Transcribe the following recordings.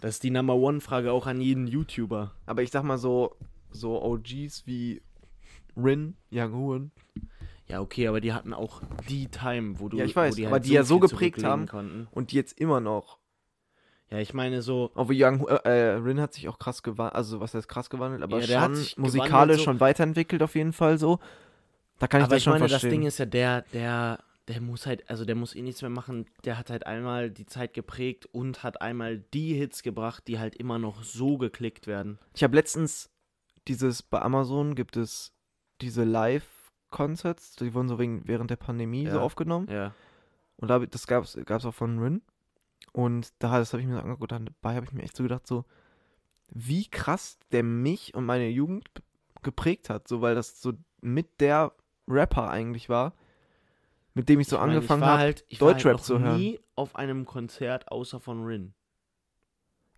Das ist die Number One-Frage auch an jeden YouTuber. Aber ich sag mal so, so OGs wie Rin, Young Hoon. Ja, okay, aber die hatten auch die Time, wo du. Ja, ich weiß, die aber halt die ja so geprägt haben. Konnten. Und die jetzt immer noch. Ja, ich meine so. Wie Young, äh, äh, Rin hat sich auch krass gewandelt, also was heißt krass gewandelt, aber Ja, der hat schon musikalisch so. schon weiterentwickelt auf jeden Fall so. Da kann ich aber das ich schon meine, verstehen. das Ding ist ja, der, der, der muss halt, also der muss eh nichts mehr machen. Der hat halt einmal die Zeit geprägt und hat einmal die Hits gebracht, die halt immer noch so geklickt werden. ich habe letztens dieses, bei Amazon gibt es diese Live-Concerts, die wurden so wegen, während der Pandemie so Ja. aufgenommen. Ja. Und da, das gab es auch von Rin. Und da, das habe ich mir so angeguckt. Dabei habe ich mir echt so gedacht, so, wie krass der mich und meine Jugend geprägt hat. So, weil das so mit der Rapper eigentlich war, mit dem ich so Ich meine, angefangen ich war habe. halt, ich war halt Deutschrap noch zu hören. nie auf einem Konzert außer von Rin.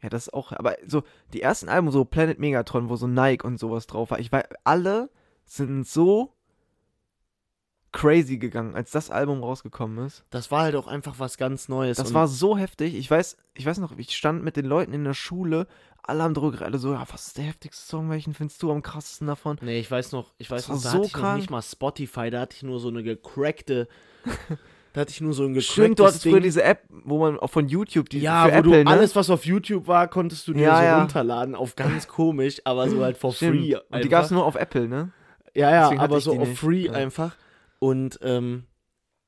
Ja, das ist auch, aber so die ersten Alben, so Planet Megatron, wo so Nike und sowas drauf war, ich weiß, alle sind so crazy gegangen, als das Album rausgekommen ist. Das war halt auch einfach was ganz Neues. Das war so heftig. Ich weiß, ich weiß noch, ich stand mit den Leuten in der Schule, alle haben drüber geredet, so, ja, was ist der heftigste Song, welchen findest du am krassesten davon? Nee, ich weiß noch, ich weiß noch, da so hatte ich noch nicht mal Spotify, da hatte ich nur so eine gecrackte, da hatte ich nur so ein gecracktes Stimmt, du hattest Ding. früher diese App, wo man auch von YouTube, die ja, für wo Apple, du ne? alles, was auf YouTube war, konntest du dir Ja, so ja. runterladen, auf ganz komisch, aber so halt for Stimmt. free. Und die gab es nur auf Apple, ne? Ja, ja, Deswegen hatte aber ich so die auf nicht. free Ja. einfach. Und, ähm,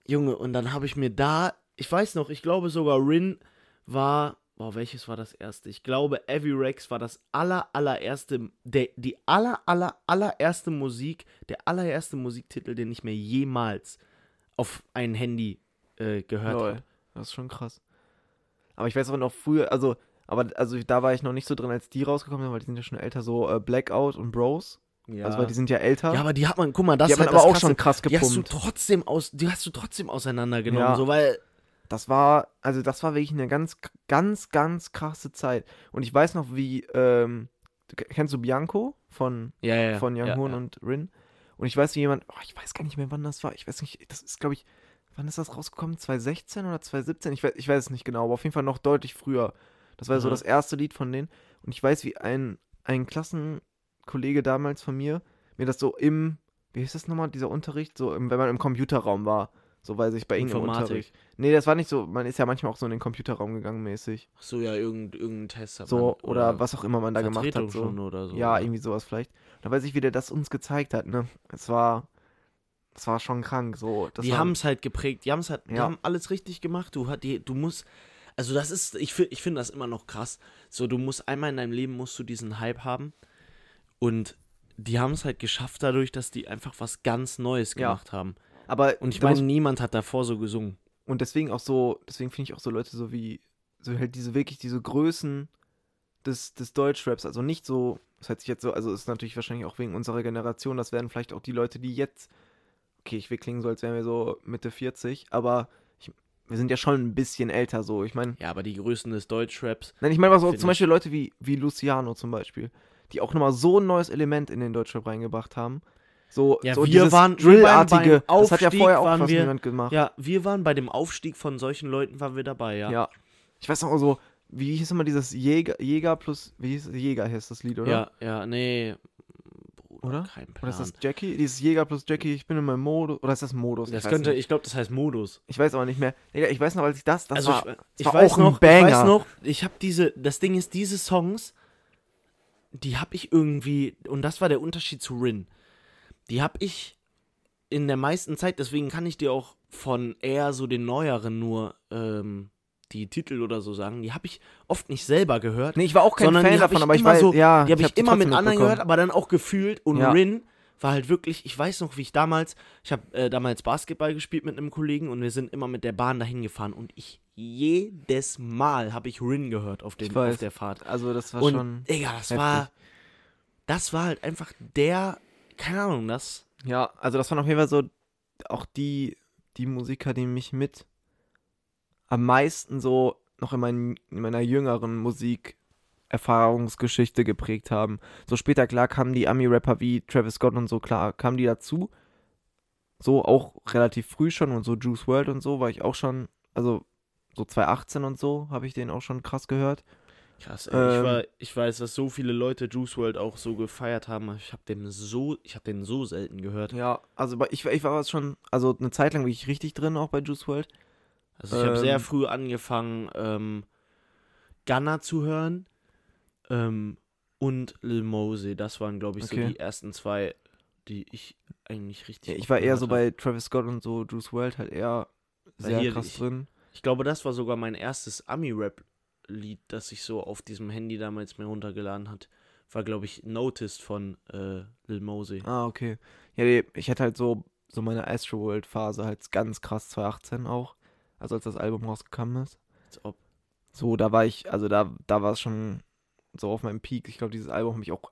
Junge, und dann habe ich mir da, ich weiß noch, ich glaube sogar Rin war, boah, welches war das erste? Ich glaube, Avirex war das aller, allererste, der, die aller, aller, allererste Musik, der allererste Musiktitel, den ich mir jemals auf ein Handy äh, gehört habe. Das ist schon krass. Aber ich weiß auch noch früher, also, aber also da war ich noch nicht so drin, als die rausgekommen sind, weil die sind ja schon älter, so äh, Blackout und Bros. Ja. Also weil die sind ja älter. ja, aber die hat man, guck mal, das die ist haben halt aber auch Krasse. schon krass Die hast du gepumpt. trotzdem aus, die hast du trotzdem auseinandergenommen, Ja. so, weil Das war, also das war wirklich eine ganz, ganz, ganz krasse Zeit. Und ich weiß noch, wie, ähm, kennst du Bianco von, ja, ja, von Young ja, Hoon ja. und Rin? Und ich weiß, wie jemand, oh, ich weiß gar nicht mehr, wann das war. Ich weiß nicht, das ist, glaube ich, wann ist das rausgekommen? 2016 oder 2017? Ich weiß, ich weiß es nicht genau, aber auf jeden Fall noch deutlich früher. Das war so Mhm. das erste Lied von denen. Und ich weiß, wie ein, ein Klassenkollege damals von mir mir das so im, wie hieß das nochmal, dieser Unterricht, so im, wenn man im Computerraum war. So weiß ich bei Informatik. Unterricht. Nee, das war nicht so, man ist ja manchmal auch so in den Computerraum gegangen mäßig. Ach so, ja, irgendein, irgendein Test. hat So, man- oder, was auch immer man da gemacht hat. So. schon oder so. Ja, oder? irgendwie sowas vielleicht. Da weiß ich, wie der das uns gezeigt hat, ne? Es war, es war schon krank, so. Das die haben es halt geprägt. Die, haben's halt, die Ja. haben alles richtig gemacht. Du, hat die, du musst, also das ist, ich, ich finde das immer noch krass. So, du musst einmal in deinem Leben musst du diesen Hype haben. Und die haben es halt geschafft dadurch, dass die einfach was ganz Neues Ja. gemacht haben. Aber Und ich meine, niemand hat davor so gesungen. und deswegen auch so, deswegen finde ich auch so Leute so wie, so halt diese wirklich diese Größen des, des Deutschraps, also nicht so, das hört sich jetzt so, also ist natürlich wahrscheinlich auch wegen unserer Generation, das werden vielleicht auch die Leute, die jetzt, okay, ich will klingen so, als wären wir so Mitte 40, aber ich, wir sind ja schon ein bisschen älter so, ich meine, Ja, aber die Größen des Deutschraps. Nein, ich meine so Find zum. Beispiel Leute wie, wie Luciano zum Beispiel, die auch nochmal so ein neues Element in den Deutschrap reingebracht haben. So, Ja, so wir waren- Drillartige, das hat ja vorher auch fast wir- niemand gemacht. Ja, wir waren bei dem Aufstieg von solchen Leuten, waren wir dabei, ja. Ja. Ich weiß noch so, wie hieß immer dieses Jäger, Jäger plus, wie hieß? Jäger hieß das Lied, oder? ja, ja, nee. Bruder, Oder? kein Plan. Oder ist das Jackie? Dieses Jäger plus Jackie, ich bin in meinem Modus. Oder ist das Modus? das ich, weiß könnte, nicht. ich glaube, das heißt Modus. ich weiß aber nicht mehr. Ich weiß noch, als ich das, das also war, ich, das ich war weiß auch ein noch, ich Banger. weiß noch, ich habe diese, das Ding ist, diese Songs, die habe ich irgendwie, und das war der Unterschied zu Rin, die habe ich in der meisten Zeit, deswegen kann ich dir auch von eher so den neueren nur ähm, die Titel oder so sagen, die habe ich oft nicht selber gehört, nee, ich war auch kein Fan davon, ich aber ich weiß, so- ja. die habe ich, hab immer mit anderen gehört, aber dann auch gefühlt. Und Ja. Rin war halt wirklich, ich weiß noch, wie ich damals, ich habe äh, damals Basketball gespielt mit einem Kollegen und wir sind immer mit der Bahn dahin gefahren und ich jedes Mal habe ich Rin gehört auf, Ich weiß. auf der Fahrt. Also das war und schon, Digga, das heftig. war, das war halt einfach der, keine Ahnung, das, ja, also das waren auf jeden Fall so auch die, die Musiker, die mich mit am meisten so noch in, mein, in meiner jüngeren Musikerfahrungsgeschichte geprägt haben. So später, klar, kamen die Ami-Rapper wie Travis Scott und so, klar, kamen die dazu. So auch relativ früh schon und so Juice World und so war ich auch schon, also so 2018 und so habe ich den auch schon krass gehört. Krass, ey. ich, Ähm. war, ich weiß, dass so viele Leute Juice World auch so gefeiert haben. Ich habe den so, ich habe den so selten gehört. Ja, also ich, ich war schon, also eine Zeit lang wirklich richtig drin, auch bei Juice World. Also ich habe sehr Ähm. früh angefangen, ähm, Gunna zu hören ähm, und Lil Mosey. Das waren, glaube ich, so Okay. die ersten zwei, die ich eigentlich richtig. Ja, ich war eher so bei Travis Scott und so Juice World halt eher sehr krass ich- drin. Ich glaube, das war sogar mein erstes Ami-Rap-Lied, das ich so auf diesem Handy damals mir runtergeladen hat. War, glaube ich, Noticed von äh, Lil Mosey. Ah, okay. Ja, nee, ich hatte halt so, so meine Astro World Phase halt ganz krass 2018 auch. Also als das Album rausgekommen ist. Als ob. So, da war ich, also da, da war es schon so auf meinem Peak. Ich glaube, dieses Album habe ich auch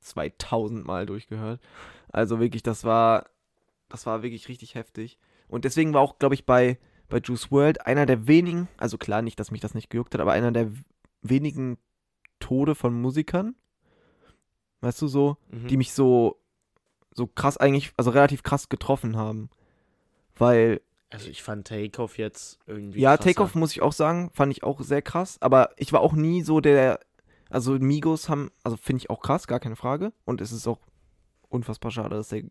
2000 Mal durchgehört. Also wirklich, das war, das war wirklich richtig heftig. Und deswegen war auch, glaube ich, bei, bei Juice World einer der wenigen, also klar nicht, dass mich das nicht gejuckt hat, aber einer der wenigen Tode von Musikern, weißt du, so, Mhm. die mich so, so krass eigentlich, also relativ krass getroffen haben. Weil also ich fand Takeoff jetzt irgendwie. ja. Takeoff muss ich auch sagen, fand ich auch sehr krass. Aber ich war auch nie so der. Also Migos haben, also finde ich auch krass, gar keine Frage. Und es ist auch unfassbar schade, dass der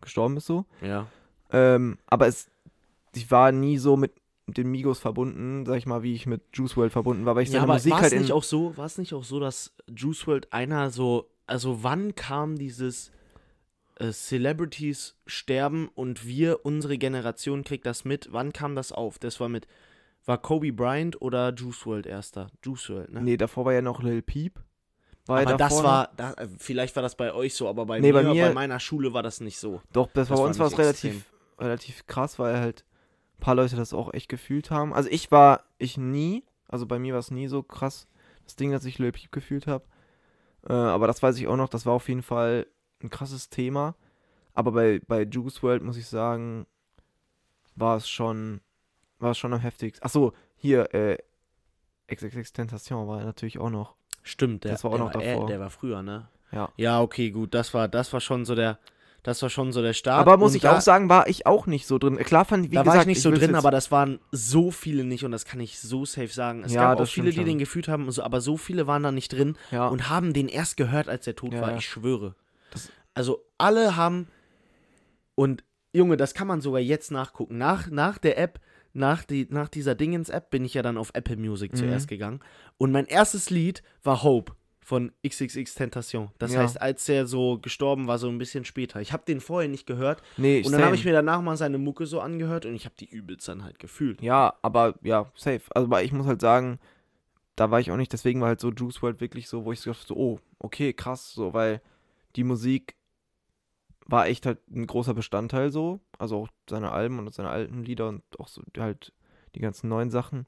gestorben ist so. Ja. Ähm, aber es, ich war nie so mit den Migos verbunden, sag ich mal, wie ich mit Juice World verbunden war, weil ich ja, seine aber Musik war halt nicht auch so, war es nicht auch so, dass Juice World einer so, also wann kam dieses äh, Celebrities sterben und wir, unsere Generation kriegt das mit, wann kam das auf? Das war mit, war Kobe Bryant oder Juice World erster? Juice World, ne? nee, davor war ja noch Lil Peep. War ja aber das davor war, da, äh, vielleicht war das bei euch so, aber bei, Nee, mir, bei bei mir- meiner Schule war das nicht so. Doch, das, das bei uns war es relativ, relativ krass, weil halt paar Leute das auch echt gefühlt haben. Also ich war, ich nie, also bei mir war es nie so krass, das Ding, dass ich Lil Peep gefühlt habe. Äh, aber das weiß ich auch noch, das war auf jeden Fall ein krasses Thema. Aber bei, bei Juice World muss ich sagen, war es schon, war es schon am heftigsten. Achso, hier, äh, XXX Tentation war natürlich auch noch. Stimmt, der, Das war auch der noch war, äh, davor. der war früher, ne? Ja. Ja, okay, gut, das war, das war schon so der, das war schon so der Start. Aber muss Und ich auch sagen, war ich auch nicht so drin. Klar fand wie da gesagt, war ich nicht so will's drin, aber das waren so viele nicht und das kann ich so safe sagen. Es Ja, gab auch viele, die schon. den gefühlt haben, so, aber so viele waren da nicht drin ja. und haben den erst gehört, als er tot Ja, war. Ich schwöre. Das- also alle haben und Junge, das kann man sogar jetzt nachgucken. Nach, nach der App, nach, die, nach dieser Dingens-App bin ich ja dann auf Apple Music Mhm. zuerst gegangen. Und mein erstes Lied war Hope von XXX Tentation. Das Ja. heißt, als der so gestorben war, so ein bisschen später. Ich habe den vorher nicht gehört. nee, Und dann habe ich mir danach mal seine Mucke so angehört und ich habe die übelst dann halt gefühlt. Ja, aber ja, safe. Also, aber ich muss halt sagen, da war ich auch nicht, deswegen war halt so Juice World wirklich so, wo ich so dachte, so, oh, okay, krass, so, weil die Musik war echt halt ein großer Bestandteil so, also auch seine Alben und seine alten Lieder und auch so halt die ganzen neuen Sachen.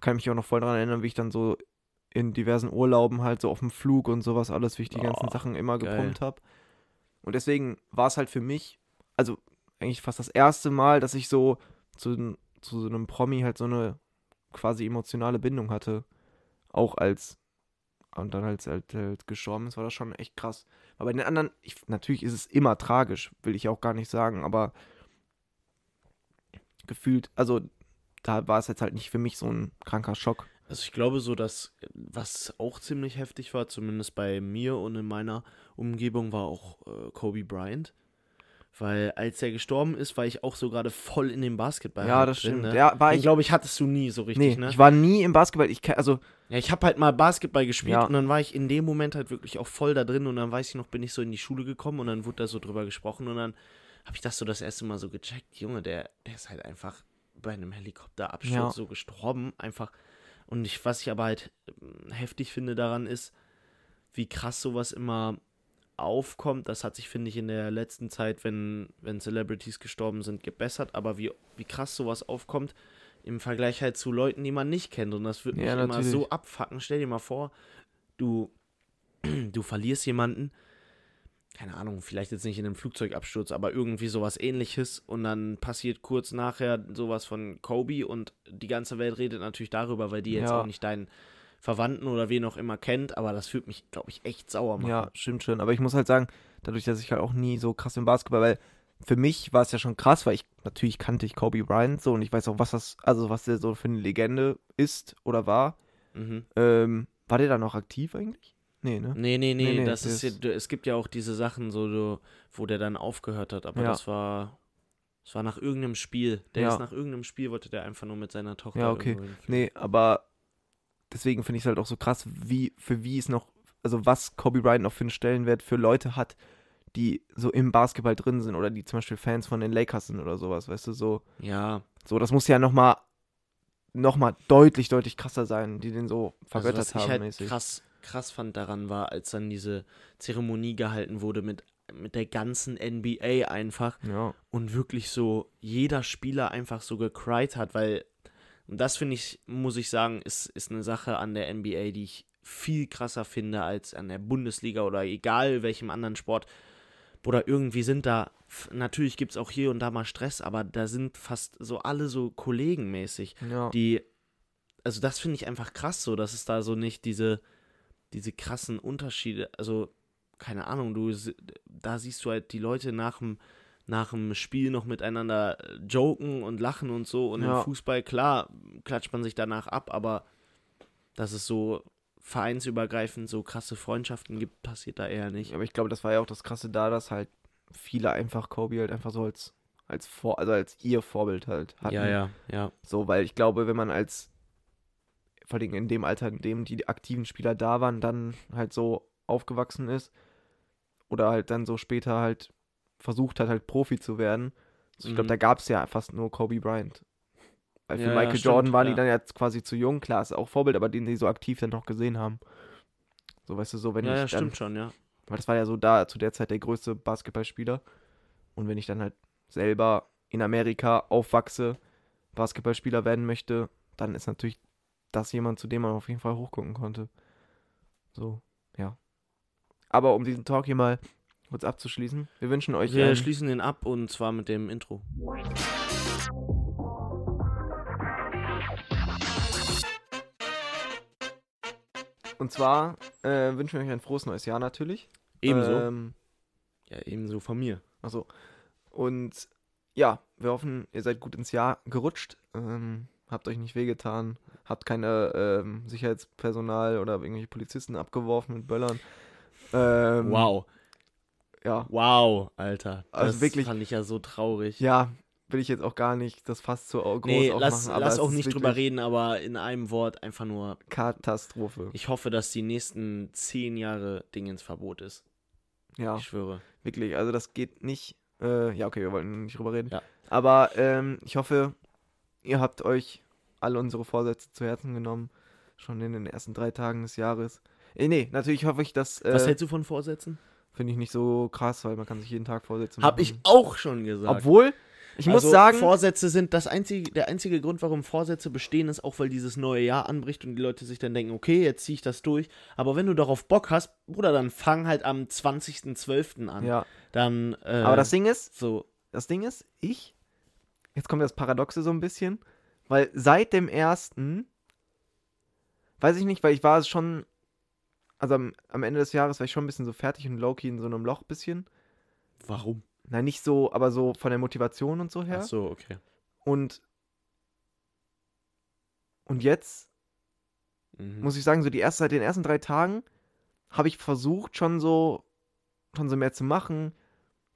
Kann mich auch noch voll daran erinnern, wie ich dann so in diversen Urlauben halt so auf dem Flug und sowas alles, wie ich die ganzen Oh, Sachen immer geil. gepumpt habe. Und deswegen war es halt für mich, also eigentlich fast das erste Mal, dass ich so zu, zu so einem Promi halt so eine quasi emotionale Bindung hatte. Auch als und dann als er halt, halt gestorben ist, war das schon echt krass. Aber bei den anderen, ich, natürlich ist es immer tragisch, will ich auch gar nicht sagen, aber gefühlt, also da war es jetzt halt nicht für mich so ein kranker Schock. Also ich glaube so, dass was auch ziemlich heftig war, zumindest bei mir und in meiner Umgebung, war auch äh, Kobe Bryant. Weil als er gestorben ist, war ich auch so gerade voll in dem Basketball. Ja, halt das drin, stimmt. Ne? Ja, war Den, ich, glaube ich, hattest du nie so richtig, nee, ne? ich war nie im Basketball, ich also Ja, ich habe halt mal Basketball gespielt Ja. und dann war ich in dem Moment halt wirklich auch voll da drin und dann weiß ich noch, bin ich so in die Schule gekommen und dann wurde da so drüber gesprochen und dann habe ich das so das erste Mal so gecheckt, Junge, der, der ist halt einfach bei einem Helikopterabsturz Ja. so gestorben, einfach. Und ich, was ich aber halt ähm, heftig finde daran ist, wie krass sowas immer aufkommt. Das hat sich, finde ich, in der letzten Zeit, wenn, wenn Celebrities gestorben sind, gebessert, aber wie, wie krass sowas aufkommt im Vergleich halt zu Leuten, die man nicht kennt. Und das wird mich Ja, immer so abfacken. Stell dir mal vor, du, du verlierst jemanden, keine Ahnung, vielleicht jetzt nicht in einem Flugzeugabsturz, aber irgendwie sowas ähnliches und dann passiert kurz nachher sowas von Kobe und die ganze Welt redet natürlich darüber, weil die jetzt Ja. auch nicht deinen Verwandten oder wen auch immer kennt, aber das fühlt mich, glaube ich, echt sauer machen. Ja, stimmt schon. Aber ich muss halt sagen, dadurch, dass ich halt auch nie so krass im Basketball, weil für mich war es ja schon krass, weil ich natürlich kannte ich Kobe Bryant so und ich weiß auch, was das, also was der so für eine Legende ist oder war. Mhm. Ähm, war der da noch aktiv eigentlich? Nee, ne? Nee, nee, nee, Nee, nee, das ist, ja, ist- du- es gibt ja auch diese Sachen, so, wo der dann aufgehört hat, aber Ja. das war, das war nach irgendeinem Spiel. Der Ja. ist nach irgendeinem Spiel, wollte der einfach nur mit seiner Tochter Ja, okay. Nee, aber deswegen finde ich es halt auch so krass, wie, für wie es noch, also was Kobe Bryant noch für einen Stellenwert für Leute hat, die so im Basketball drin sind oder die zum Beispiel Fans von den Lakers sind oder sowas, weißt du, so. Ja, So, das muss ja nochmal noch mal deutlich, deutlich krasser sein, die den so also vergöttert was ich haben halt mäßig. krass, krass fand daran war, als dann diese Zeremonie gehalten wurde mit, mit der ganzen NBA einfach Ja, und wirklich so jeder Spieler einfach so gecried hat, weil und das finde ich, muss ich sagen, ist, ist eine Sache an der NBA, die ich viel krasser finde als an der Bundesliga oder egal welchem anderen Sport. Oder irgendwie sind da, natürlich gibt es auch hier und da mal Stress, aber da sind fast so alle so kollegenmäßig, ja. die, also das finde ich einfach krass so, dass es da so nicht diese, diese krassen Unterschiede, also keine Ahnung, du, da siehst du halt die Leute nach dem, nach dem Spiel noch miteinander äh, joken und lachen und so und Ja. im Fußball, klar, klatscht man sich danach ab, aber dass es so vereinsübergreifend so krasse Freundschaften gibt, passiert da eher nicht. Aber ich glaube, das war ja auch das Krasse da, dass halt viele einfach Kobe halt einfach so als, als Vor also als ihr Vorbild halt hatten. Ja, ja, ja. So, weil ich glaube, wenn man als, vor allem in dem Alter, in dem die aktiven Spieler da waren, dann halt so aufgewachsen ist oder halt dann so später halt versucht hat, halt Profi zu werden. Also ich glaube, Mhm. da gab es ja fast nur Kobe Bryant. Weil für Ja, ja, Michael stimmt, Jordan waren ja. die dann jetzt quasi zu jung, klar, ist auch Vorbild, aber den die so aktiv dann noch gesehen haben. So, weißt du, so, wenn ja, ich ja, dann, stimmt schon, ja. weil das war ja so da zu der Zeit der größte Basketballspieler. Und wenn ich dann halt selber in Amerika aufwachse, Basketballspieler werden möchte, dann ist natürlich das jemand, zu dem man auf jeden Fall hochgucken konnte. So, ja. Aber um diesen Talk hier mal kurz abzuschließen, wir wünschen euch Wir schließen den ab und zwar mit dem Intro. und zwar äh, wünschen wir euch ein frohes neues Jahr natürlich. Ebenso. Ähm, ja, ebenso von mir. Achso. Und ja, wir hoffen, ihr seid gut ins Jahr gerutscht. Ähm, habt euch nicht wehgetan. Habt keine ähm, Sicherheitspersonal oder irgendwelche Polizisten abgeworfen mit Böllern. Ähm, Wow. Ja. Wow, Alter. Also das wirklich- fand ich ja so traurig. Ja, will ich jetzt auch gar nicht das fast so groß nee, aufmachen. lass, aber lass auch nicht drüber reden, aber in einem Wort einfach nur. Katastrophe. Ich hoffe, dass die nächsten zehn Jahre Ding ins Verbot ist. Ja, Ich schwöre. wirklich. Also das geht nicht. Äh, ja, okay, wir wollten nicht drüber reden. Ja. Aber ähm, ich hoffe, ihr habt euch alle unsere Vorsätze zu Herzen genommen. Schon in den ersten drei Tagen des Jahres. Äh, nee, natürlich hoffe ich, dass. Was Äh, hältst du von Vorsätzen? Finde ich nicht so krass, weil man kann sich jeden Tag Vorsätze Hab machen. ich auch schon gesagt. Obwohl, ich muss also, sagen, Vorsätze sind das einzige, der einzige Grund, warum Vorsätze bestehen, ist auch, weil dieses neue Jahr anbricht und die Leute sich dann denken, okay, jetzt ziehe ich das durch. Aber wenn du darauf Bock hast, Bruder, dann fang halt am 20.12. an. ja. Dann, äh, Aber das Ding ist, so, das Ding ist, ich, jetzt kommt das Paradoxe so ein bisschen, weil seit dem ersten, weiß ich nicht, weil ich war schon, also am, am Ende des Jahres war ich schon ein bisschen so fertig und low-key in so einem Loch bisschen. warum? Nein, nicht so, aber so von der Motivation und so her. Ach so, okay. Und, und jetzt Mhm. muss ich sagen, so die erste, seit den ersten drei Tagen habe ich versucht, schon so, schon so mehr zu machen.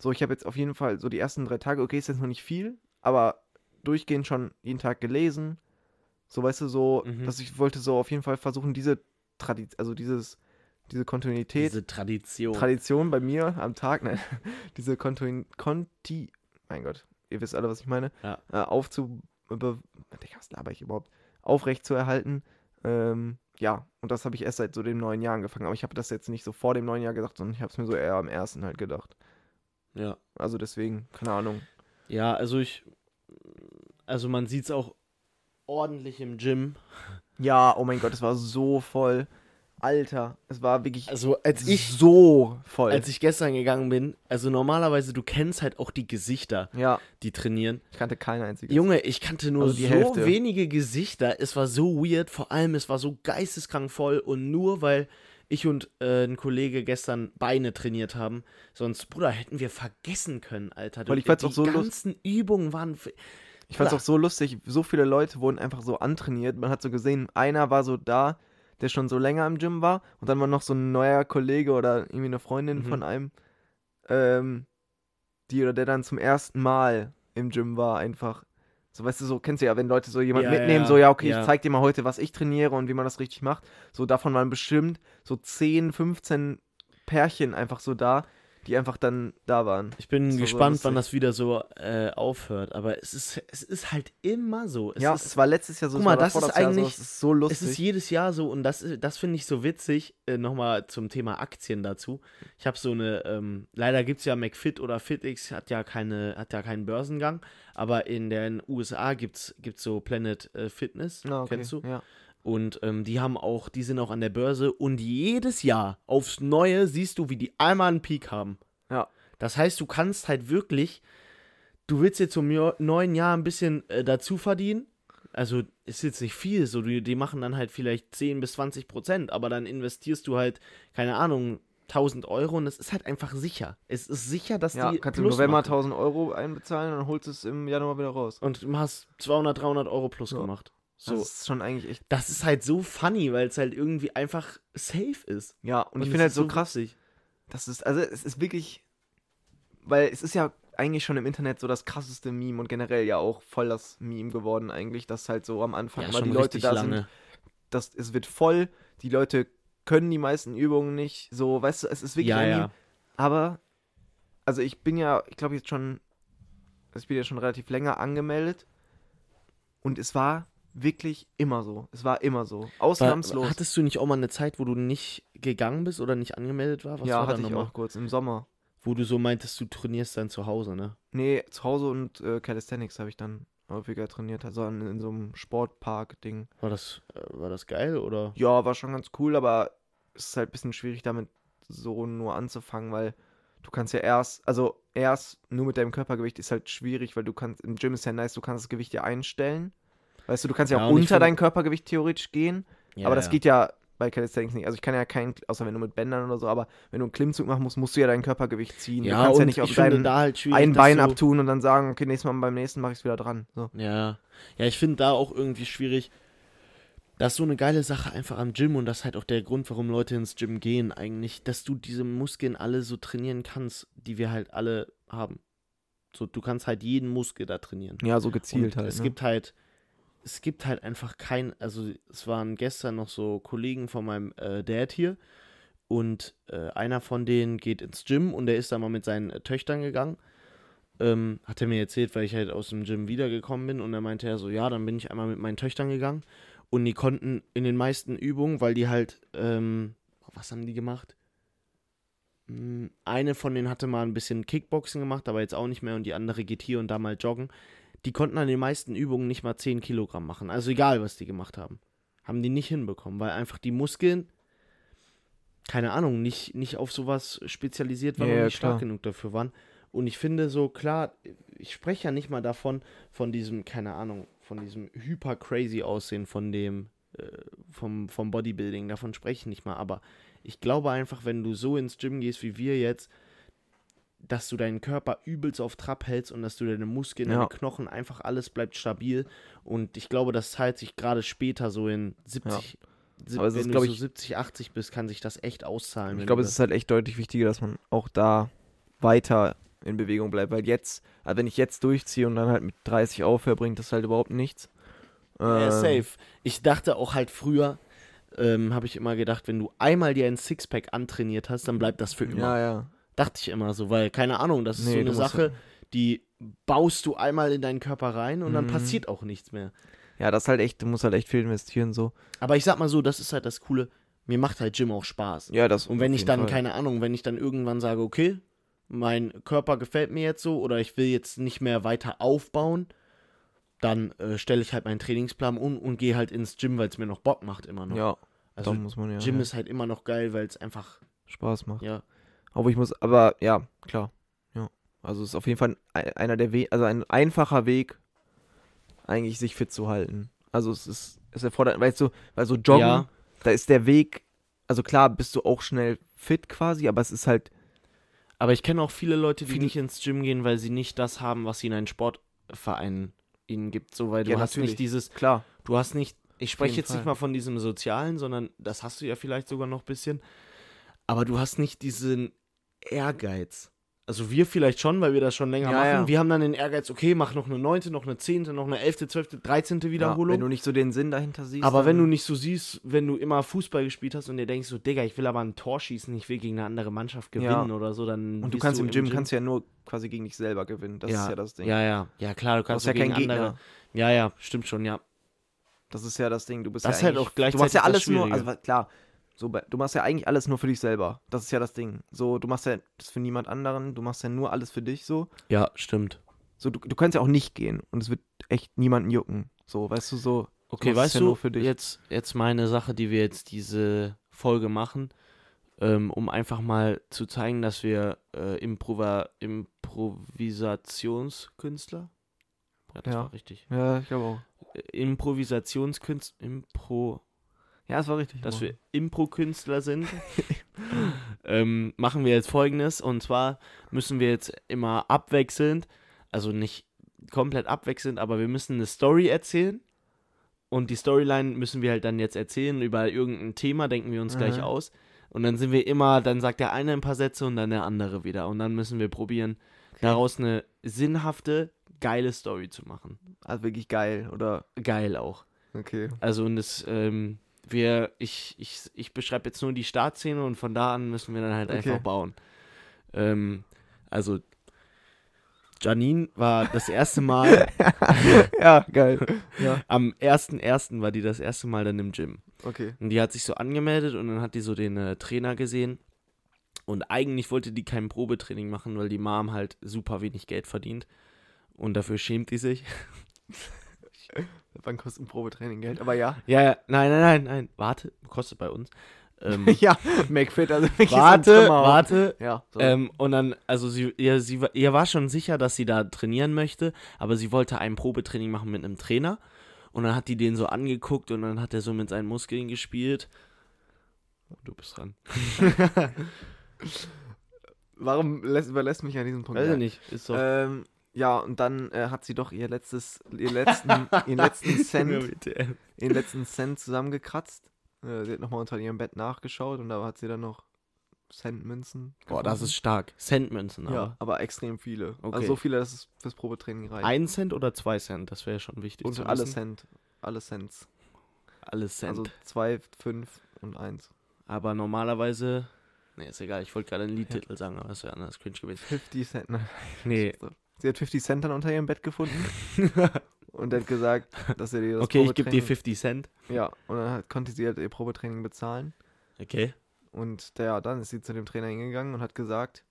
So, ich habe jetzt auf jeden Fall so die ersten drei Tage, okay, ist jetzt noch nicht viel, aber durchgehend schon jeden Tag gelesen. So, weißt du, so, Mhm. dass ich wollte so auf jeden Fall versuchen, diese Tradition, also dieses, diese Kontinuität, Diese Tradition. Tradition bei mir am Tag, ne, diese Kontin, Konti, mein Gott, ihr wisst alle, was ich meine, Ja. äh, aufzu, be, was laber ich überhaupt, aufrecht zu erhalten. Ähm, ja, und das habe ich erst seit so dem neuen Jahr angefangen, aber ich habe das jetzt nicht so vor dem neuen Jahr gedacht, sondern ich habe es mir so eher am ersten halt gedacht. ja. Also deswegen, keine Ahnung. Ja, also ich, also man sieht es auch ordentlich im Gym. Ja, oh mein Gott, es war so voll. Alter, es war wirklich Also als ich, so voll. als ich gestern gegangen bin, also normalerweise, du kennst halt auch die Gesichter, ja, die trainieren. ich kannte kein einziges. Junge, ich kannte nur Also die so Hälfte. wenige Gesichter. Es war so weird. Vor allem, es war so geisteskrank voll. Und nur weil ich und äh, ein Kollege gestern Beine trainiert haben, sonst, Bruder, hätten wir vergessen können, Alter. Weil ich die fand's auch so lust- ganzen Übungen waren. Ich fand's Bruder. auch so lustig, so viele Leute wurden einfach so antrainiert. Man hat so gesehen, einer war so da, der schon so länger im Gym war. Und dann war noch so ein neuer Kollege oder irgendwie eine Freundin Mhm. von einem, ähm, die oder der dann zum ersten Mal im Gym war, einfach. So, weißt du, so kennst du ja, wenn Leute so jemanden Ja, mitnehmen, ja, so, ja, okay, ja. ich zeig dir mal heute, was ich trainiere und wie man das richtig macht. So, davon waren bestimmt so 10, 15 Pärchen einfach so da, die einfach dann da waren. Ich bin so gespannt, wann das wieder so äh, aufhört. Aber es ist, es ist halt immer so. Es ja, ist, es war letztes Jahr so, Guck mal, das ist so, eigentlich- es ist so lustig. Es ist jedes Jahr so und das, das finde ich so witzig. Äh, Nochmal zum Thema Aktien dazu. Ich habe so eine, ähm, leider gibt es ja McFit oder FitX, hat ja, keine, hat ja keinen Börsengang, aber in den USA gibt es so Planet äh, Fitness, Ah, okay, kennst du? Ja. Und ähm, die haben auch, die sind auch an der Börse und jedes Jahr aufs Neue siehst du, wie die einmal einen Peak haben. Ja. Das heißt, du kannst halt wirklich, du willst jetzt zum neuen Jahr ein bisschen äh, dazu verdienen. Also ist jetzt nicht viel, so die, die machen dann halt vielleicht 10 bis 20 Prozent, aber dann investierst du halt, keine Ahnung, 1000 Euro und es ist halt einfach sicher. Es ist sicher, dass Ja, die kannst du im Plus November machen. 1000 Euro einbezahlen und dann holst du es im Januar wieder raus. und du hast 200, 300 Euro plus Ja. gemacht. So, Das ist schon eigentlich echt. das ist halt so funny, weil es halt irgendwie einfach safe ist. Ja, und, ich es finde halt so krass, witzig. das ist, also es ist wirklich, weil es ist ja eigentlich schon im Internet so das krasseste Meme und generell ja auch voll das Meme geworden eigentlich, dass halt so am Anfang Ja, immer die Leute da lange. sind, dass es wird voll, die Leute können die meisten Übungen nicht, so, weißt du, es ist wirklich Ja, ein ja. Meme. Aber, also ich bin ja, ich glaube jetzt schon, also ich bin ja schon relativ länger angemeldet und es war wirklich immer so. Es war immer so. War, Ausnahmslos. hattest du nicht auch mal eine Zeit, wo du nicht gegangen bist oder nicht angemeldet war? Was ja, war hatte ich auch kurz im Sommer. Wo du so meintest, du trainierst dann zu Hause, ne? Nee, zu Hause und äh, Calisthenics habe ich dann häufiger trainiert, also in, in so einem Sportpark-Ding. War das, äh, war das geil oder? Ja, war schon ganz cool, aber es ist halt ein bisschen schwierig damit so nur anzufangen, weil du kannst ja erst, also erst nur mit deinem Körpergewicht ist halt schwierig, weil du kannst, im Gym ist ja nice, du kannst das Gewicht ja einstellen. Weißt du, du kannst ja, Ja, auch unter dein Körpergewicht theoretisch gehen, Ja, aber das ja. geht ja bei Calisthenics nicht. Also ich kann ja keinen, außer wenn du mit Bändern oder so, aber wenn du einen Klimmzug machen musst, musst du ja dein Körpergewicht ziehen. Ja, du kannst und ja nicht auf ich finde dein da halt ein Bein abtun und dann sagen, okay, nächstes Mal beim nächsten mache ich es wieder dran. So. Ja, ja, ich finde da auch irgendwie schwierig. Das ist so eine geile Sache einfach am Gym und das ist halt auch der Grund, warum Leute ins Gym gehen eigentlich, dass du diese Muskeln alle so trainieren kannst, die wir halt alle haben. So, du kannst halt jeden Muskel da trainieren. Ja, so gezielt Und halt. Es ne? gibt halt, es gibt halt einfach kein, also es waren gestern noch so Kollegen von meinem äh, Dad hier und äh, einer von denen geht ins Gym und der ist da mal mit seinen äh, Töchtern gegangen. Ähm, hat er mir erzählt, weil ich halt aus dem Gym wiedergekommen bin und er meinte er so, ja, dann bin ich einmal mit meinen Töchtern gegangen und die konnten in den meisten Übungen, weil die halt, ähm, was haben die gemacht? Hm, Eine von denen hatte mal ein bisschen Kickboxen gemacht, aber jetzt auch nicht mehr und die andere geht hier und da mal joggen die konnten an den meisten Übungen nicht mal 10 Kilogramm machen. Also egal, was die gemacht haben. Haben die nicht hinbekommen, weil einfach die Muskeln, keine Ahnung, nicht, nicht auf sowas spezialisiert waren Ja, und nicht stark klar. genug dafür waren. Und ich finde so, klar, ich spreche ja nicht mal davon, von diesem, keine Ahnung, von diesem hyper crazy Aussehen von dem, äh, vom, vom Bodybuilding, davon spreche ich nicht mal. Aber ich glaube einfach, wenn du so ins Gym gehst wie wir jetzt, dass du deinen Körper übelst auf Trab hältst und dass du deine Muskeln, Ja. deine Knochen, einfach alles bleibt stabil. Und ich glaube, das zahlt sich gerade später so in 70, sieb- Aber es ist, du glaub so ich- 70, 80 bist, kann sich das echt auszahlen. Ich glaube, es ist halt echt deutlich wichtiger, dass man auch da weiter in Bewegung bleibt, weil jetzt, also wenn ich jetzt durchziehe und dann halt mit 30 aufhöre, bringt das halt überhaupt nichts. Ja, Ähm, safe. Ich dachte auch halt früher, ähm, habe ich immer gedacht, wenn du einmal dir ein Sixpack antrainiert hast, dann bleibt das für immer. Ja, ja. Dachte ich immer so, weil, keine Ahnung, das ist Nee, so eine Sache, die baust du einmal in deinen Körper rein und dann Mhm. passiert auch nichts mehr. Ja, das ist halt echt, du musst halt echt viel investieren so. Aber ich sag mal so, das ist halt das Coole, mir macht halt Gym auch Spaß. Ja, das Und wenn ich dann, Fall. keine Ahnung, wenn ich dann irgendwann sage, okay, mein Körper gefällt mir jetzt so oder ich will jetzt nicht mehr weiter aufbauen, dann äh, stelle ich halt meinen Trainingsplan um und gehe halt ins Gym, weil es mir noch Bock macht immer noch. Ja, also muss man ja, Gym ja ist halt immer noch geil, weil es einfach, Spaß macht. ja, Aber ich muss, aber ja, klar. Ja. Also es ist auf jeden Fall ein, einer der Wege, also ein einfacher Weg, eigentlich sich fit zu halten. Also es ist, es erfordert, weißt du, weil so Joggen, Ja. da ist der Weg, also klar bist du auch schnell fit quasi, aber es ist halt, Aber ich kenne auch viele Leute, die Viele- nicht ins Gym gehen, weil sie nicht das haben, was ihnen ein Sportverein ihnen gibt. So, weil du Ja, hast natürlich. nicht dieses, klar, du hast nicht Ich spreche jetzt nicht Fall. mal von diesem Sozialen, sondern das hast du ja vielleicht sogar noch ein bisschen. Aber du hast nicht diesen Ehrgeiz. Also wir vielleicht schon, weil wir das schon länger Ja, machen. ja. Wir haben dann den Ehrgeiz, okay, mach noch eine neunte, noch eine zehnte, noch eine elfte, zwölfte, dreizehnte Ja, Wiederholung. wenn du nicht so den Sinn dahinter siehst. aber wenn du nicht so siehst, wenn du immer Fußball gespielt hast und dir denkst so, Digga, ich will aber ein Tor schießen, ich will gegen eine andere Mannschaft Ja. gewinnen oder so, dann Und du kannst im Gym, kannst du ja nur quasi gegen dich selber gewinnen. Das ja, ist ja das Ding. Ja, ja, ja, klar, du du kannst so ja gegen Gegner. andere. Ja, ja, stimmt schon, ja. Das ist ja das Ding. Du bist Das ja ist halt auch gleichzeitig Du machst ja alles nur, also klar, so, du machst ja eigentlich alles nur für dich selber. Das ist ja das Ding. So, du machst ja das für niemand anderen. Du machst ja nur alles für dich so. Ja, stimmt. So, du, du kannst ja auch nicht gehen und es wird echt niemanden jucken. So, weißt du, so. Okay, weißt ja du, nur für dich. jetzt, jetzt meine Sache, die wir jetzt diese Folge machen, ähm, um einfach mal zu zeigen, dass wir äh, Improva Improvisationskünstler, ja, das Ja. war richtig, Ja, ich glaube auch. äh, Improvisationskünstler, Impro, Ja, es war richtig. dass wir Impro-Künstler sind, ähm, machen wir jetzt folgendes, und zwar müssen wir jetzt immer abwechselnd, also nicht komplett abwechselnd, aber wir müssen eine Story erzählen. Und die Storyline müssen wir halt dann jetzt erzählen über irgendein Thema, denken wir uns gleich Mhm. aus. Und dann sind wir immer, dann sagt der eine ein paar Sätze und dann der andere wieder. Und dann müssen wir probieren, daraus eine sinnhafte, geile Story zu machen. Also wirklich geil, oder? Geil auch. Okay. Also und das, ähm, wir, ich, ich, ich beschreibe jetzt nur die Startszene und von da an müssen wir dann halt Okay. einfach bauen. Ähm, also Janine war das erste Mal, ja, geil. Ja, am 1.1. war die das erste Mal dann im Gym. okay. Und die hat sich so angemeldet und dann hat die so den äh, Trainer gesehen. Und eigentlich wollte die kein Probetraining machen, weil die Mom halt super wenig Geld verdient. Und dafür schämt die sich. Wann kostet ein Probetraining Geld? Aber ja. Ja, ja, nein, nein, nein, nein. Warte, kostet bei uns. Ähm, ja, McFit, also so warte, warte. Ja, so. Ähm, und dann, also sie, ihr, sie, war- ihr war schon sicher, dass sie da trainieren möchte, aber sie wollte ein Probetraining machen mit einem Trainer. Und dann hat die den so angeguckt und dann hat er so mit seinen Muskeln gespielt. Oh, Du bist dran. Warum lässt, überlässt mich an diesem Punkt? Weiß ja. ich nicht. Ist doch. Ähm, ja, und dann äh, hat sie doch ihr letztes, ihr letzten, ihren letzten Cent, ihren letzten Cent zusammengekratzt. Äh, sie hat nochmal unter ihrem Bett nachgeschaut und da hat sie dann noch Centmünzen. Boah, das ist stark. Centmünzen, Ja, aber. aber extrem viele. Okay. Also so viele, dass es fürs Probetraining reicht. Ein Cent oder zwei Cent? Das wäre schon wichtig. und zu alle. Cent. Alle Cents. Alles Cent. Also zwei, fünf und eins. aber normalerweise. Nee, ist egal. Ich wollte gerade einen Liedtitel sagen, aber das wäre anders cringe gewesen. 50 Cent. Nein. Nee. Sie hat 50 Cent dann unter ihrem Bett gefunden und hat gesagt, dass er dir das okay, ich gebe dir Probetraining- 50 Cent. Ja, und dann hat, konnte sie halt ihr Probetraining bezahlen. Okay. Und der, dann ist sie zu dem Trainer hingegangen und hat gesagt,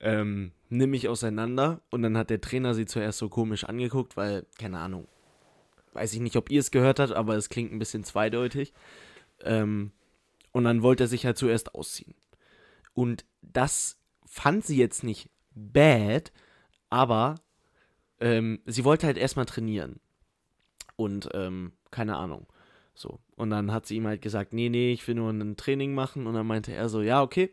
ähm, nimm mich auseinander. Und dann hat der Trainer sie zuerst so komisch angeguckt, weil, keine Ahnung, weiß ich nicht, ob ihr es gehört habt, aber es klingt ein bisschen zweideutig. Ähm, und dann wollte er sich halt zuerst ausziehen. Und das fand sie jetzt nicht bad, aber ähm, sie wollte halt erstmal trainieren. Und, ähm, keine Ahnung. So. Und dann hat sie ihm halt gesagt, nee, nee, ich will nur ein Training machen. Und dann meinte er so, ja, okay,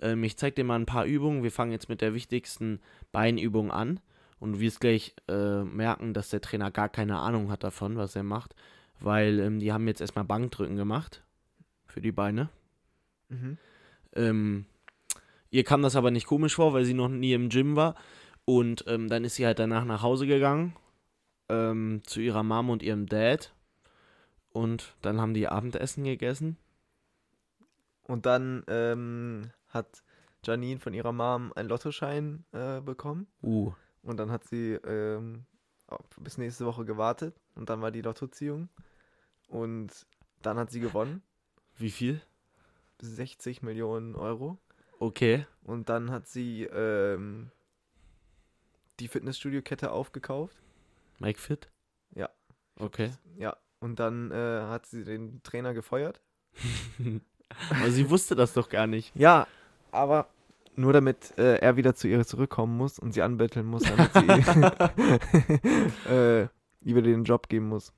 ähm, ich zeig dir mal ein paar Übungen. Wir fangen jetzt mit der wichtigsten Beinübung an. Und du wirst gleich äh, merken, dass der Trainer gar keine Ahnung hat davon, was er macht. Weil ähm, die haben jetzt erstmal Bankdrücken gemacht. Für die Beine. mhm. Ähm, ihr kam das aber nicht komisch vor, weil sie noch nie im Gym war. Und ähm, dann ist sie halt danach nach Hause gegangen. Ähm, zu ihrer Mom und ihrem Dad. Und dann haben die Abendessen gegessen. und dann ähm, hat Janine von ihrer Mom einen Lottoschein äh, bekommen. Uh. Und dann hat sie ähm, bis nächste Woche gewartet. Und dann war die Lottoziehung. Und dann hat sie gewonnen. Wie viel? 60 Millionen Euro. Okay. Und dann hat sie ähm, die Fitnessstudio-Kette aufgekauft. Mike Fit? Ja. Okay. Ja. Und dann äh, hat sie den Trainer gefeuert. Aber sie wusste das doch gar nicht. Ja, aber nur damit äh, er wieder zu ihr zurückkommen muss und sie anbetteln muss, damit sie äh, ihr wieder den Job geben muss.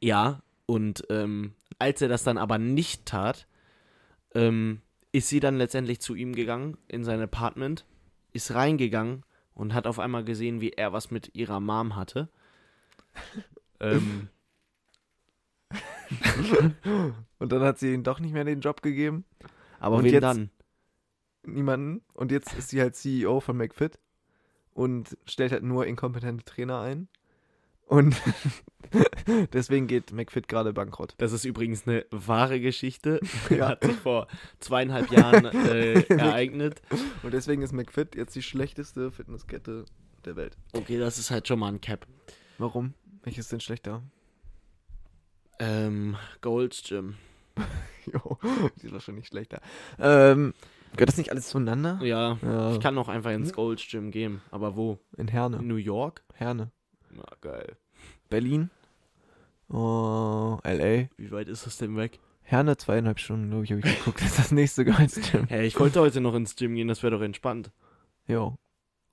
Ja, und ähm, als er das dann aber nicht tat, ähm, ist sie dann letztendlich zu ihm gegangen in sein Apartment, ist reingegangen und hat auf einmal gesehen, wie er was mit ihrer Mom hatte. ähm, Und dann hat sie ihm doch nicht mehr den Job gegeben. aber Und wen jetzt- dann? Niemanden. Und jetzt ist sie halt CEO von McFit und stellt halt nur inkompetente Trainer ein. Und deswegen geht McFit gerade bankrott. Das ist übrigens eine wahre Geschichte. Ja. Hat sich vor zweieinhalb Jahren äh, ereignet. Und deswegen ist McFit jetzt die schlechteste Fitnesskette der Welt. Okay, das ist halt schon mal ein Cap. Warum? Welches ist denn schlechter? Ähm, Gold's Gym. Jo, die ist wahrscheinlich schlechter. Ähm, gehört das nicht alles zueinander? Ja, Ja, ich kann auch einfach ins Gold's Gym gehen. Aber wo? in Herne. In New York? Herne. Na, geil. Berlin. Oh, L.A. Wie weit ist das denn weg? Herne zweieinhalb Stunden, glaube ich, habe ich geguckt. Das ist das nächste Gehaltsgym. Hä, ich wollte heute noch ins Gym gehen, das wäre doch entspannt. Jo.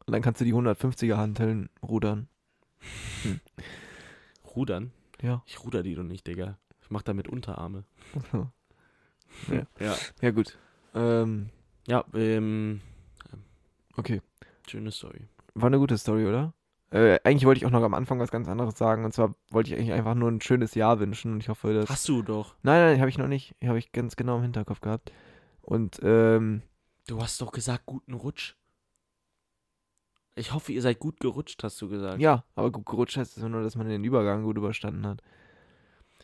Und dann kannst du die 150er Hanteln rudern. Rudern? Ja. Ich ruder die doch nicht, Digga. Ich mach damit Unterarme. Ja. Ja. Ja, gut. Ähm, Ja, ähm, okay. schöne Story. War eine gute Story, oder? Äh, eigentlich wollte ich auch noch am Anfang was ganz anderes sagen. Und zwar wollte ich eigentlich einfach nur ein schönes Jahr wünschen. Und ich hoffe, dass. Hast du doch. Nein, nein, habe ich noch nicht. Habe ich ganz genau im Hinterkopf gehabt. Und, ähm, Du hast doch gesagt, guten Rutsch. Ich hoffe, ihr seid gut gerutscht, hast du gesagt. ja, aber gut gerutscht heißt es nur, dass man den Übergang gut überstanden hat.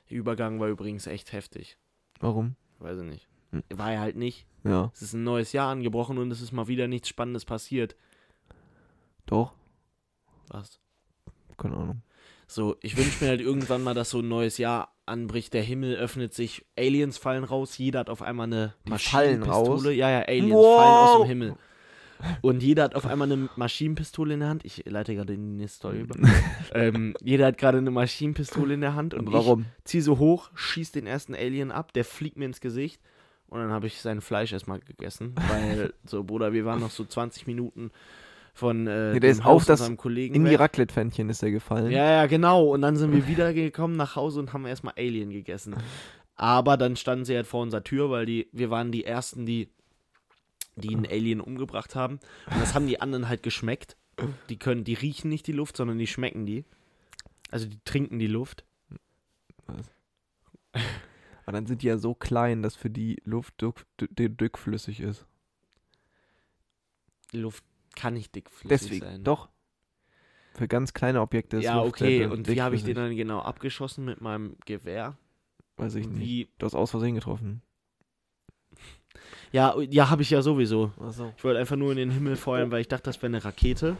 Der Übergang war übrigens echt heftig. Warum? Weiß ich nicht. Hm. War er halt nicht. Ja, Es ist ein neues Jahr angebrochen und es ist mal wieder nichts Spannendes passiert. doch. Was? Keine Ahnung. So, ich wünsche mir halt irgendwann mal, dass so ein neues Jahr anbricht, der Himmel öffnet sich, Aliens fallen raus, jeder hat auf einmal eine Die? Maschinenpistole. Ja, ja, Aliens Wow! fallen aus dem Himmel. Und jeder hat auf einmal eine Maschinenpistole in der Hand. Ich leite gerade in die Story über. ähm, jeder hat gerade eine Maschinenpistole in der Hand und warum? ich ziehe so hoch, schieß den ersten Alien ab, der fliegt mir ins Gesicht und dann habe ich sein Fleisch erstmal gegessen, weil so Bruder, wir waren noch so 20 Minuten von äh, Nee, der dem ist Haus auf das- unserem Kollegen In die weg. Raclette-Pfännchen ist er gefallen. Ja, ja, genau. Und dann sind wir wieder gekommen nach Hause und haben erstmal Alien gegessen. Aber dann standen sie halt vor unserer Tür, weil die, wir waren die Ersten, die, die einen Alien umgebracht haben. Und das haben die anderen halt geschmeckt. Die können, die riechen nicht die Luft, sondern die schmecken die. Also die trinken die Luft. Aber dann sind die ja so klein, dass für die Luft dückflüssig ist. Die Luft kann nicht dickflüssig Deswegen, sein. doch. Für ganz kleine Objekte ist ja, Luft okay. Und wie habe ich den dann genau abgeschossen mit meinem Gewehr? Weiß ich nicht. Wie? Du hast aus Versehen getroffen. Ja, ja, habe ich ja sowieso. Achso. Ich wollte einfach nur in den Himmel feuern, weil ich dachte, das wäre eine Rakete.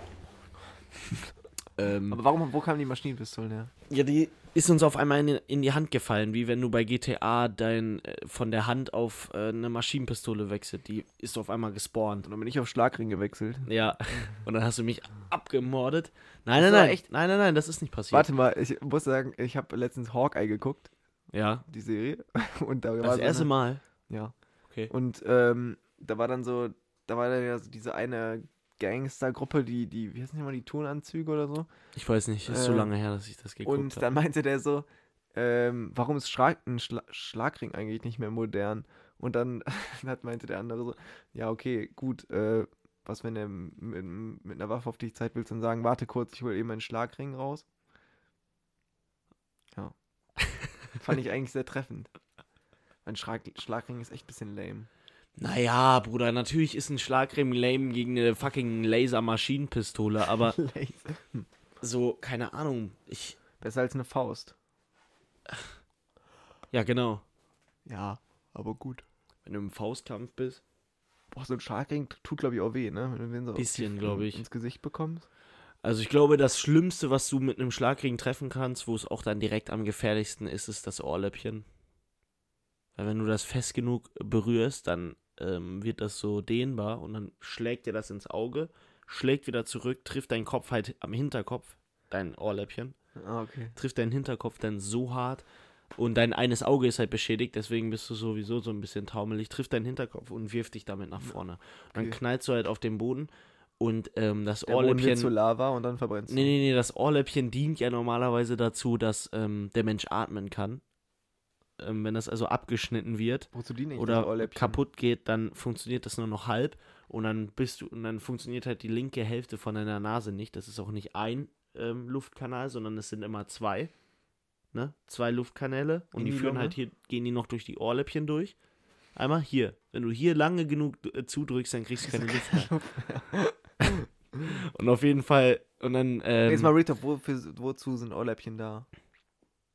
ähm, Aber warum, wo kamen die Maschinenpistolen her? Ja, die ist uns auf einmal in, in die Hand gefallen, wie wenn du bei GTA dein äh, von der Hand auf äh, eine Maschinenpistole wechselt. Die ist auf einmal gespawnt. Und dann bin ich auf Schlagring gewechselt. Ja, und dann hast du mich abgemordet. Nein, nein, nein, echt- nein, nein, nein, das ist nicht passiert. Warte mal, ich muss sagen, ich habe letztens Hawkeye geguckt, Ja, die Serie. Und da war das erste eine, Mal. Ja. Okay. Und ähm, da war dann so, da war dann ja so diese eine Gangstergruppe, die, die, wie heißen die mal, die Turnanzüge oder so. Ich weiß nicht, ist so Äh, lange her, dass ich das geguckt Und habe. dann meinte der so, ähm, warum ist Schlag, ein Schla Schlagring eigentlich nicht mehr modern? Und dann hat meinte der andere so, ja, okay, gut, äh, was, wenn er mit, mit einer Waffe auf dich Zeit willst und sagen, warte kurz, ich hole eben meinen Schlagring raus. Ja. Fand ich eigentlich sehr treffend. Mein Schlag Schlagring ist echt ein bisschen lame. Naja, Bruder, natürlich ist ein Schlagring lame gegen eine fucking Laser-Maschinenpistole, aber Laser. so, keine Ahnung. Ich. Besser als eine Faust. Ja, genau. Ja, aber gut. Wenn du im Faustkampf bist. Boah, so ein Schlagring tut, glaube ich, auch weh, ne? Wenn du den so Bisschen, tief glaub ich. ins Gesicht bekommst. Also ich glaube, das Schlimmste, was du mit einem Schlagring treffen kannst, wo es auch dann direkt am gefährlichsten ist, ist das Ohrläppchen. Weil wenn du das fest genug berührst, dann ähm, wird das so dehnbar und dann schlägt dir das ins Auge, schlägt wieder zurück, trifft deinen Kopf halt am Hinterkopf, dein Ohrläppchen, Ah, okay. trifft deinen Hinterkopf dann so hart und dein eines Auge ist halt beschädigt, deswegen bist du sowieso so ein bisschen taumelig, trifft deinen Hinterkopf und wirft dich damit nach vorne. Dann Okay. knallst du halt auf den Boden und ähm, das Der Boden wird Ohrläppchen... zu Lava und dann verbrennst du. Nee, nee, nee, das Ohrläppchen dient ja normalerweise dazu, dass ähm, der Mensch atmen kann. Ähm, wenn das also abgeschnitten wird oder kaputt geht, dann funktioniert das nur noch halb und dann bist du und dann funktioniert halt die linke Hälfte von deiner Nase nicht. Das ist auch nicht ein ähm, Luftkanal, sondern es sind immer zwei. Ne? Zwei Luftkanäle. Und die die führen Lunge? halt hier, gehen die noch durch die Ohrläppchen durch. Einmal hier. Wenn du hier lange genug äh, zudrückst, dann kriegst du keine Luft mehr. und auf jeden Fall, und dann, ähm, Jetzt mal Real Talk, wofür, wozu sind Ohrläppchen da?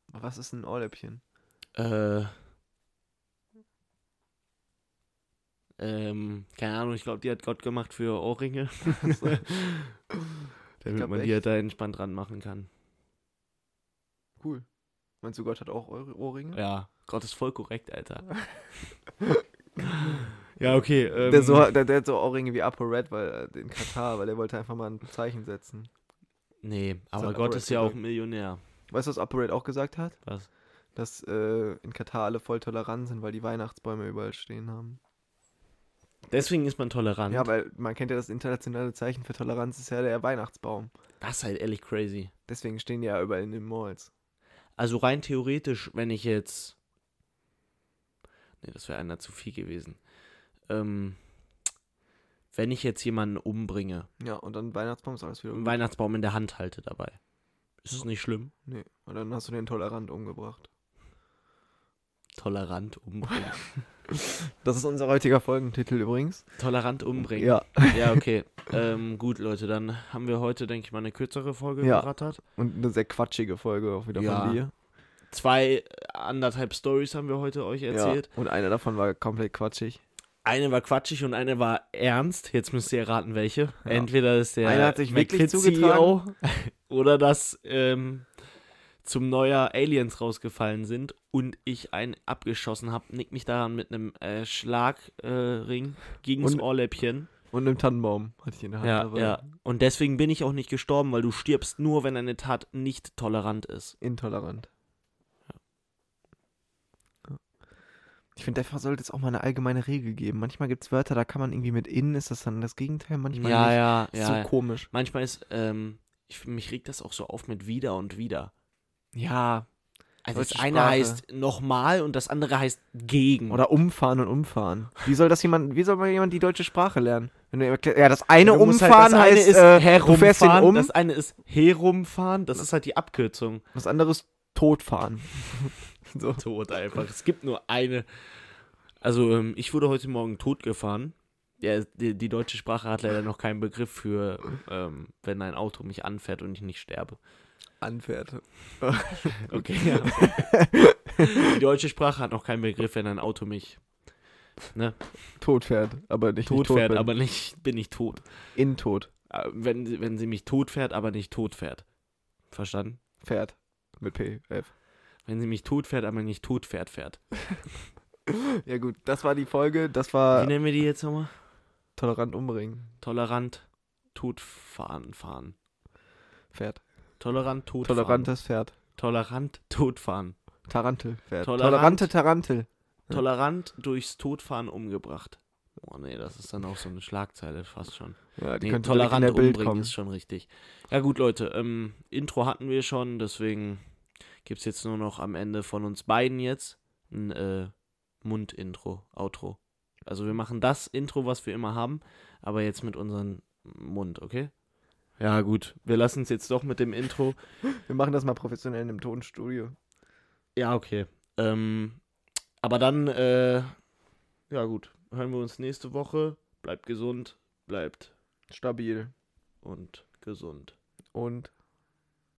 Was ist ein Ohrläppchen? Äh. Ähm, keine Ahnung, ich glaube, die hat Gott gemacht für Ohrringe. Damit glaub man die echt. halt da entspannt dran machen kann. Cool. Meinst du, Gott hat auch Ohr Ohrringe? Ja, Gott ist voll korrekt, Alter. ja, okay. Ähm, Der, so, der, der hat so Ohrringe wie Apo Red weil, äh, in Katar, weil er wollte einfach mal ein Zeichen setzen. nee, aber Gott ist ja auch. Millionär. Weißt du, was Apo Red auch gesagt hat? Was? Dass äh, in Katar alle voll tolerant sind, weil die Weihnachtsbäume überall stehen haben. Deswegen ist man tolerant. Ja, weil man kennt ja das internationale Zeichen für Toleranz ist ja der Weihnachtsbaum. das ist halt ehrlich crazy. Deswegen stehen die ja überall in den Malls. Also rein theoretisch, wenn ich jetzt. Nee, das wäre einer zu viel gewesen. Ähm, wenn ich jetzt jemanden umbringe, Ja, und dann Weihnachtsbaum ist alles wieder einen. Weihnachtsbaum in der Hand halte dabei. Ist es nicht schlimm? Nee, und dann hast du den tolerant umgebracht. Tolerant umbringen. Das ist unser heutiger Folgentitel übrigens. Tolerant umbringen. Ja. Ja, okay. ähm, gut, Leute, dann haben wir heute, denke ich mal, eine kürzere Folge Ja. gerattert. Und eine sehr quatschige Folge auch wieder Ja. von dir. Zwei, äh, anderthalb Stories haben wir heute euch erzählt. Ja. Und eine davon war komplett quatschig. Eine war quatschig und eine war ernst. Jetzt müsst ihr raten, welche. Ja. Entweder ist der Eine hat sich wirklich zugetragen. CEO oder dass ähm, zum Neujahr Aliens rausgefallen sind und ich einen abgeschossen habe. Nick mich daran mit einem äh, Schlagring äh, gegens Und- Ohrläppchen. Und einen Tannenbaum hatte ich in der Hand Ja, dabei. ja. Und deswegen bin ich auch nicht gestorben, weil du stirbst nur, wenn eine Tat nicht tolerant ist. Intolerant. Ja. Ich finde, dafür sollte es auch mal eine allgemeine Regel geben. Manchmal gibt es Wörter, da kann man irgendwie mit in, ist das dann das Gegenteil? Manchmal ja, nicht. ja, Ist ja. so ja. komisch. Manchmal ist, ähm, ich, mich regt das auch so auf mit wieder und wieder. Ja. Also das eine Sprache. heißt nochmal und das andere heißt gegen. Oder umfahren und umfahren. Wie soll das jemand, wie soll mal jemand die deutsche Sprache lernen? Ja, das eine Du musst umfahren das eine heißt, ist äh, du fährst ihn herumfahren, um, das eine ist herumfahren, das ist halt die Abkürzung. das andere ist totfahren. so. Tot einfach. Es gibt nur eine. Also, ähm, ich wurde heute Morgen tot gefahren. Ja, die, die deutsche Sprache hat leider noch keinen Begriff für, ähm, wenn ein Auto mich anfährt und ich nicht sterbe. Anfährt. Okay. Ja. die deutsche Sprache hat noch keinen Begriff, wenn ein Auto mich ne, Tot fährt, aber nicht, tot nicht tot fährt, bin. aber nicht, bin ich tot. in tot Äh, Wenn, sie- wenn sie mich tot fährt, aber nicht tot fährt. Verstanden? fährt. Mit P, F. Wenn sie mich tot fährt, aber nicht tot fährt, fährt. Ja gut, das war die Folge. Das Wie war nennen wir die jetzt nochmal? tolerant umbringen. Tolerant totfahren, fahren. Fährt. Tolerant totfahren. Tolerantes Pferd. Tolerant totfahren. Tarantel fährt. Tolerant. Tolerante Tarantel. Tolerant durchs Totfahren umgebracht. Oh nee, das ist dann auch so eine Schlagzeile fast schon. Ja, die Nee, direkt in tolerant der Bild umbringen kommen. ist schon richtig. Ja gut, Leute, ähm, Intro hatten wir schon, deswegen gibt es jetzt nur noch am Ende von uns beiden jetzt ein äh, Mund-Intro, Outro. Also wir machen das Intro, was wir immer haben, aber jetzt mit unserem Mund, okay? Ja gut, wir lassen es jetzt doch mit dem Intro. Wir machen das mal professionell in einem Tonstudio. Ja, okay. Ähm, aber dann, äh, ja gut, hören wir uns nächste Woche. Bleibt gesund, bleibt Stabil und gesund. und